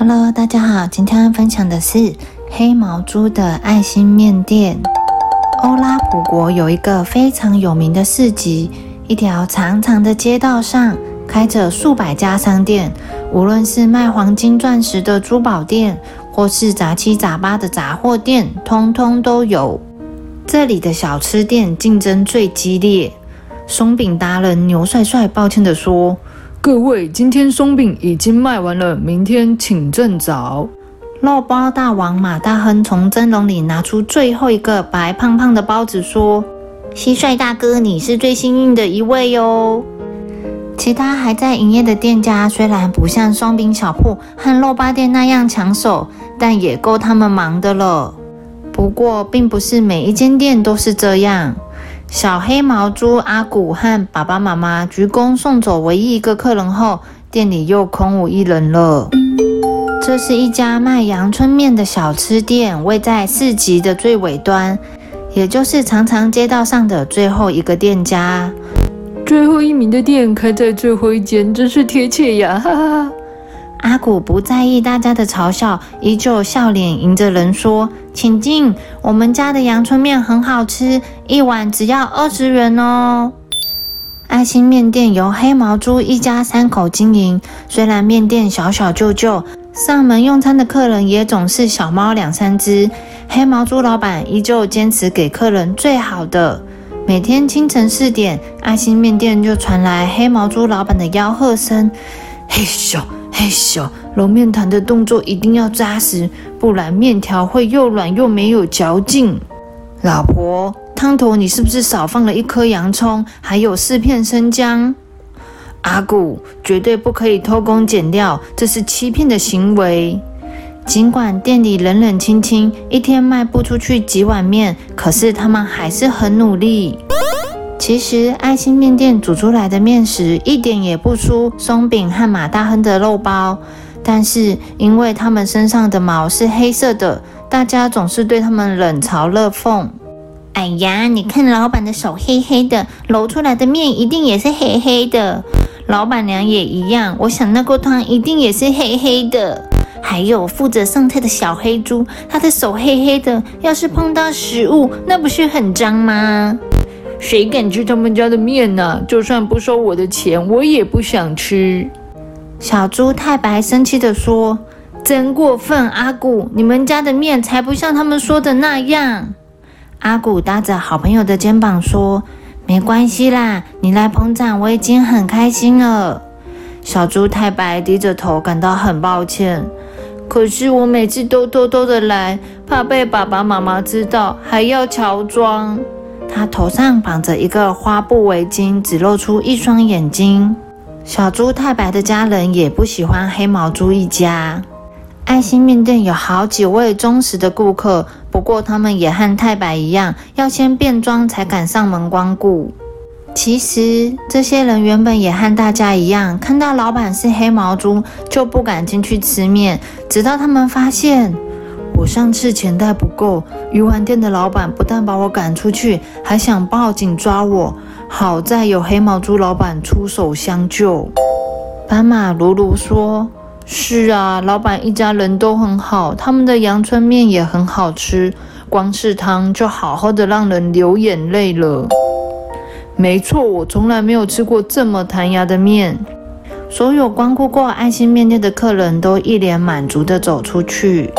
Hello，大家好，今天分享的是黑毛猪的爱心面店。欧拉普国有一个非常有名的市集，一条长长的街道上开着数百家商店，无论是卖黄金钻石的珠宝店，或是杂七杂八的杂货店，通通都有。这里的小吃店竞争最激烈。松饼达人牛帅帅抱歉地说：“各位，今天松饼已经卖完了，明天请正早。”肉包大王马大亨从蒸笼里拿出最后一个白胖胖的包子，说：“蟋蟀大哥，你是最幸运的一位哟。”其他还在营业的店家虽然不像松饼小铺和肉包店那样抢手，但也够他们忙的了。不过，并不是每一间店都是这样。小黑毛猪阿古和爸爸妈妈鞠躬送走唯一一个客人后，店里又空无一人了。这是一家卖阳春面的小吃店，位在市集的最尾端，也就是长长街道上的最后一个店家。最后一名的店开在最后一间，真是贴切呀！哈哈。阿古不在意大家的嘲笑，依旧笑脸迎着人说：“请进，我们家的阳春面很好吃，一碗只要二十元哦。”爱心面店由黑毛猪一家三口经营，虽然面店小小旧旧，上门用餐的客人也总是小猫两三只，黑毛猪老板依旧坚持给客人最好的。每天清晨四点，爱心面店就传来黑毛猪老板的吆喝声：“嘿咻！”嘿咻，揉面团的动作一定要扎实，不然面条会又软又没有嚼劲。老婆，汤头你是不是少放了一颗洋葱，还有四片生姜？阿古，绝对不可以偷工减料，这是欺骗的行为。尽管店里冷冷清清，一天卖不出去几碗面，可是他们还是很努力。其实爱心面店煮出来的面食一点也不输松饼和马大亨的肉包，但是因为他们身上的毛是黑色的，大家总是对他们冷嘲热讽。哎呀，你看老板的手黑黑的，揉出来的面一定也是黑黑的。老板娘也一样，我想那锅汤一定也是黑黑的。还有负责上菜的小黑猪，他的手黑黑的，要是碰到食物，那不是很脏吗？谁敢吃他们家的面呢？就算不收我的钱，我也不想吃。小猪太白生气地说：“真过分，阿古，你们家的面才不像他们说的那样。”阿古搭着好朋友的肩膀说：“没关系啦，你来捧场，我已经很开心了。”小猪太白低着头，感到很抱歉。可是我每次都偷偷的来，怕被爸爸妈妈知道，还要乔装。他头上绑着一个花布围巾，只露出一双眼睛。小猪太白的家人也不喜欢黑毛猪一家。爱心面店有好几位忠实的顾客，不过他们也和太白一样，要先变装才敢上门光顾。其实这些人原本也和大家一样，看到老板是黑毛猪就不敢进去吃面，直到他们发现。我上次钱袋不够，鱼丸店的老板不但把我赶出去，还想报警抓我。好在有黑毛猪老板出手相救。斑马鲁鲁说：“是啊，老板一家人都很好，他们的阳春面也很好吃，光是汤就好好的让人流眼泪了。”没错，我从来没有吃过这么弹牙的面。所有光顾过爱心面店的客人都一脸满足的走出去。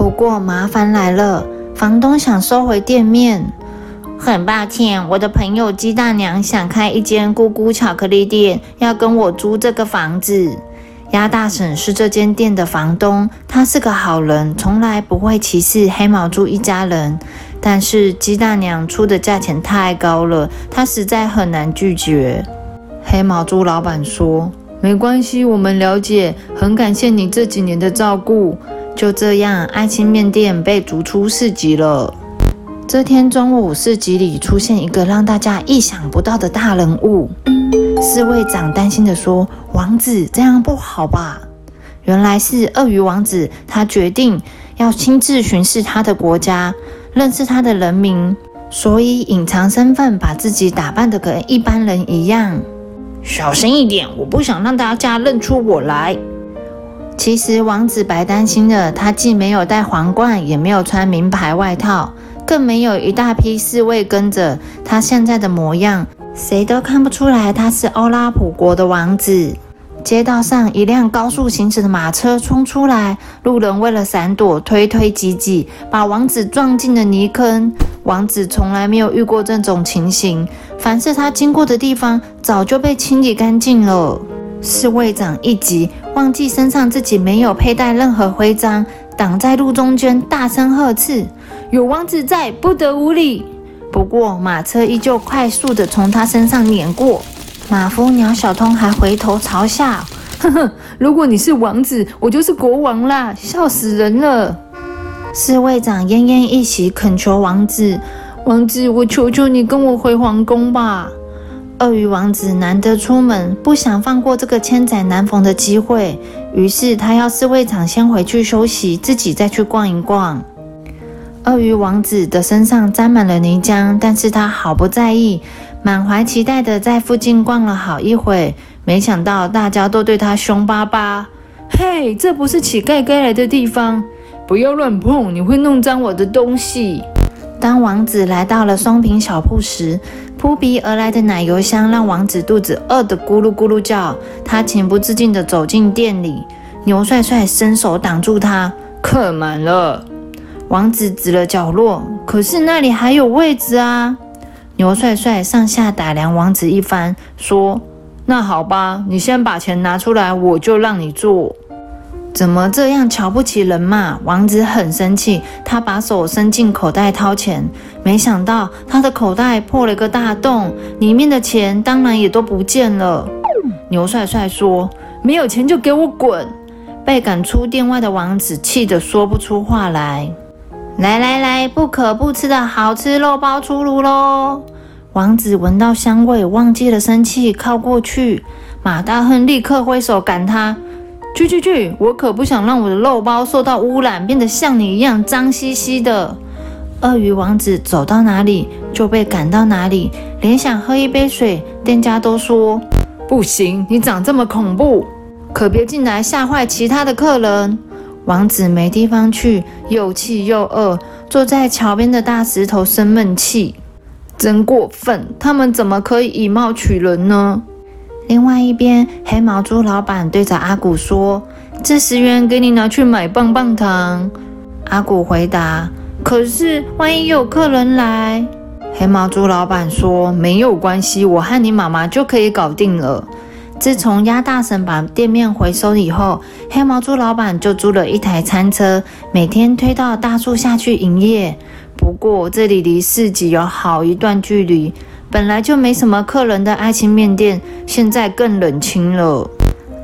不过麻烦来了，房东想收回店面。很抱歉，我的朋友鸡大娘想开一间咕咕巧克力店，要跟我租这个房子。鸭大婶是这间店的房东，他是个好人，从来不会歧视黑毛猪一家人。但是鸡大娘出的价钱太高了，他实在很难拒绝。黑毛猪老板说：“没关系，我们了解，很感谢你这几年的照顾。”就这样，爱心面店被逐出市集了。这天中午，市集里出现一个让大家意想不到的大人物。侍卫长担心地说：“王子，这样不好吧？”原来是鳄鱼王子，他决定要亲自巡视他的国家，认识他的人民，所以隐藏身份，把自己打扮得跟一般人一样。小声一点，我不想让大家认出我来。其实王子白担心了，他既没有戴皇冠，也没有穿名牌外套，更没有一大批侍卫跟着。他现在的模样，谁都看不出来他是欧拉普国的王子。街道上，一辆高速行驶的马车冲出来，路人为了闪躲，推推挤挤，把王子撞进了泥坑。王子从来没有遇过这种情形，凡是他经过的地方，早就被清理干净了。侍卫长一急，忘记身上自己没有佩戴任何徽章，挡在路中间，大声呵斥：“有王子在，不得无礼！”不过，马车依旧快速地从他身上碾过。马夫鸟小通还回头嘲笑：“呵呵，如果你是王子，我就是国王啦，笑死人了！”侍卫长奄奄一息，恳求王子：“王子，我求求你跟我回皇宫吧。”鳄鱼王子难得出门，不想放过这个千载难逢的机会，于是他要侍卫长先回去休息，自己再去逛一逛。鳄鱼王子的身上沾满了泥浆，但是他毫不在意。满怀期待的在附近逛了好一会，没想到大家都对他凶巴巴。嘿，这不是乞丐该来的地方，不要乱碰，你会弄脏我的东西。当王子来到了松饼小铺时，扑鼻而来的奶油香让王子肚子饿得咕噜咕噜叫。他情不自禁地走进店里，牛帅帅伸手挡住他，客满了。王子指了角落，可是那里还有位置啊。牛帅帅上下打量王子一番，说：“那好吧，你先把钱拿出来，我就让你坐。怎么这样瞧不起人嘛？”王子很生气，他把手伸进口袋掏钱，没想到他的口袋破了个大洞，里面的钱当然也都不见了。牛帅帅说：“没有钱就给我滚！”被赶出店外的王子气得说不出话来。来来来，不可不吃的好吃肉包出炉喽！王子闻到香味，忘记了生气，靠过去。马大亨立刻挥手赶他：“去去去！我可不想让我的肉包受到污染，变得像你一样脏兮兮的。”鳄鱼王子走到哪里就被赶到哪里，连想喝一杯水，店家都说：“不行，你长这么恐怖，可别进来吓坏其他的客人。”王子没地方去，又气又饿，坐在桥边的大石头生闷气。真过分！他们怎么可以以貌取人呢？另外一边，黑毛猪老板对着阿古说：“这十元给你拿去买棒棒糖。”阿古回答：“可是万一有客人来？”黑毛猪老板说：“没有关系，我和你妈妈就可以搞定了。”自从鸭大婶把店面回收以后，黑毛猪老板就租了一台餐车，每天推到大树下去营业。不过这里离市集有好一段距离，本来就没什么客人的爱心面店，现在更冷清了。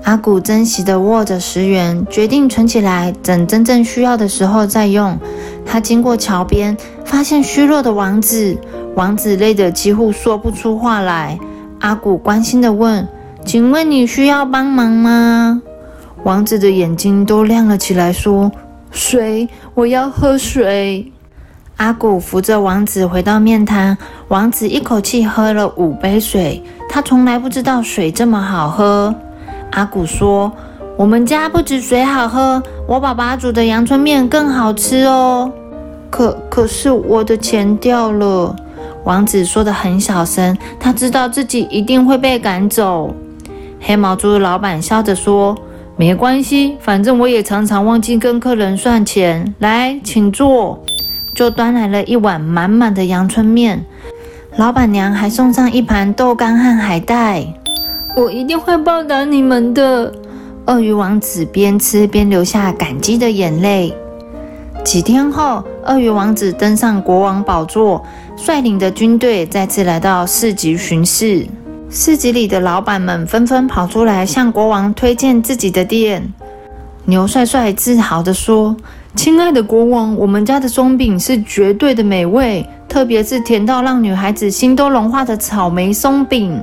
阿古珍惜地握着十元，决定存起来，等真正需要的时候再用。他经过桥边，发现虚弱的王子，王子累得几乎说不出话来。阿古关心地问。请问你需要帮忙吗？王子的眼睛都亮了起来，说：“水，我要喝水。”阿古扶着王子回到面摊，王子一口气喝了五杯水。他从来不知道水这么好喝。阿古说：“我们家不止水好喝，我爸爸煮的阳春面更好吃哦。”可可是我的钱掉了。王子说的很小声，他知道自己一定会被赶走。黑毛猪老板笑着说：“没关系，反正我也常常忘记跟客人算钱。来，请坐。”就端来了一碗满满的阳春面。老板娘还送上一盘豆干和海带。我一定会报答你们的。鳄鱼王子边吃边流下感激的眼泪。几天后，鳄鱼王子登上国王宝座，率领的军队再次来到市集巡视。市集里的老板们纷纷跑出来向国王推荐自己的店。牛帅帅自豪地说：“亲爱的国王，我们家的松饼是绝对的美味，特别是甜到让女孩子心都融化的草莓松饼。”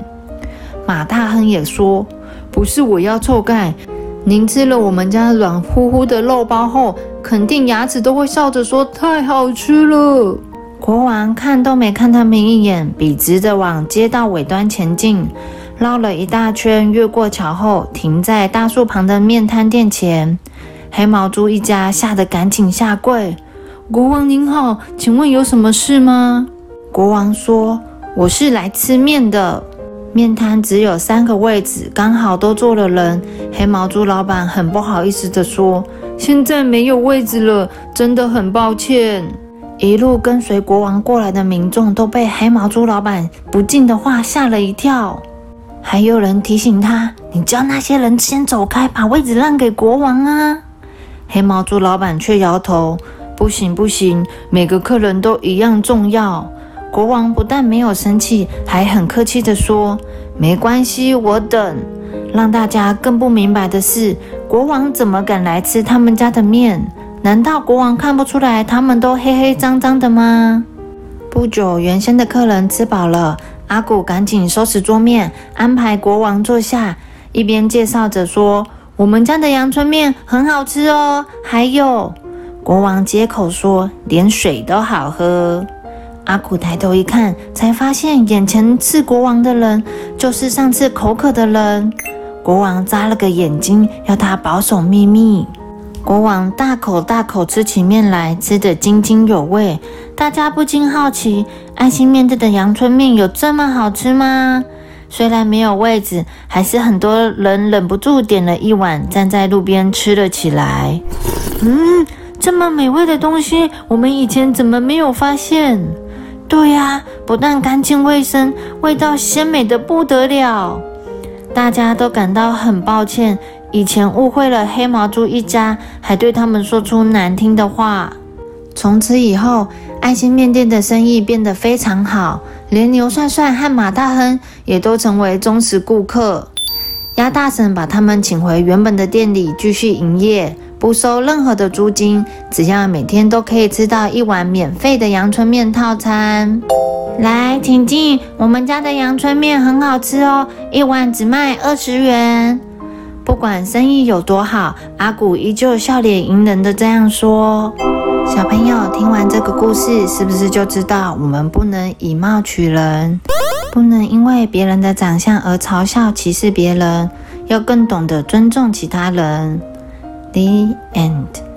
马大亨也说：“不是我要臭盖，您吃了我们家软乎乎的肉包后，肯定牙齿都会笑着说太好吃了。”国王看都没看他们一眼，笔直的往街道尾端前进。绕了一大圈，越过桥后，停在大树旁的面摊店前。黑毛猪一家吓得赶紧下跪：“国王您好，请问有什么事吗？”国王说：“我是来吃面的。”面摊只有三个位置，刚好都坐了人。黑毛猪老板很不好意思地说：“现在没有位置了，真的很抱歉。”一路跟随国王过来的民众都被黑毛猪老板不敬的话吓了一跳。还有人提醒他：“你叫那些人先走开，把位置让给国王啊！”黑毛猪老板却摇头：“不行，不行，每个客人都一样重要。”国王不但没有生气，还很客气地说：“没关系，我等。”让大家更不明白的是，国王怎么敢来吃他们家的面？难道国王看不出来他们都黑黑脏脏的吗？不久，原先的客人吃饱了，阿古赶紧收拾桌面，安排国王坐下，一边介绍着说：“我们家的阳春面很好吃哦。”还有，国王接口说：“连水都好喝。”阿古抬头一看，才发现眼前刺国王的人，就是上次口渴的人。国王眨了个眼睛，要他保守秘密。国王大口大口吃起面来，吃得津津有味。大家不禁好奇：爱心面对的阳春面有这么好吃吗？虽然没有位置，还是很多人忍不住点了一碗，站在路边吃了起来。嗯，这么美味的东西，我们以前怎么没有发现？对呀，不但干净卫生，味道鲜美的不得了。大家都感到很抱歉，以前误会了黑毛猪一家，还对他们说出难听的话。从此以后，爱心面店的生意变得非常好，连牛帅帅和马大亨也都成为忠实顾客。鸭大婶把他们请回原本的店里继续营业。不收任何的租金，只要每天都可以吃到一碗免费的阳春面套餐。来，请进，我们家的阳春面很好吃哦，一碗只卖二十元。不管生意有多好，阿古依旧笑脸迎人的这样说。小朋友听完这个故事，是不是就知道我们不能以貌取人，不能因为别人的长相而嘲笑歧视别人，要更懂得尊重其他人？The end.